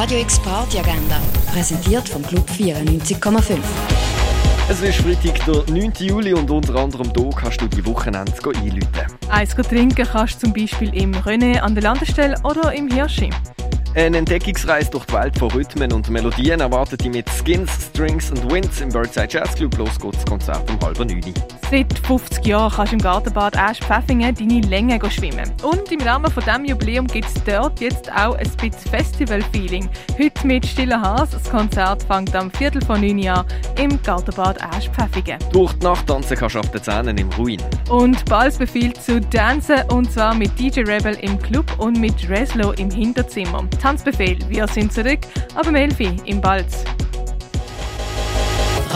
Radio X Party Agenda, präsentiert vom Club 94,5. Es ist Freitag, der 9. Juli und unter anderem hier kannst du die Wochenende einläuten. Eins trinken kannst du zum Beispiel im René an der Landestelle oder im Hirschi. Eine Entdeckungsreise durch die Welt von Rhythmen und Melodien erwartet dich mit Skins, Strings und Winds im Birdside Jazz Club. Los geht's Konzert um halb neun. Seit 50 Jahren kannst du im Gartenbad Asch-Pfäffingen deine Länge schwimmen. Und im Rahmen von diesem Jubiläum gibt es dort jetzt auch ein bisschen Festival-Feeling. Heute mit Stiller Haas. Das Konzert fängt am Viertel von neun an im Gartenbad Asch-Pfäffingen. Durch die Nacht tanzen kannst du ab den Zähnen im Ruin. Und Balz befiehlt zu tanzen und zwar mit DJ Rebel im Club und mit Reslo im Hinterzimmer. Tanzbefehl, wir sind zurück, aber Melfi im Balz.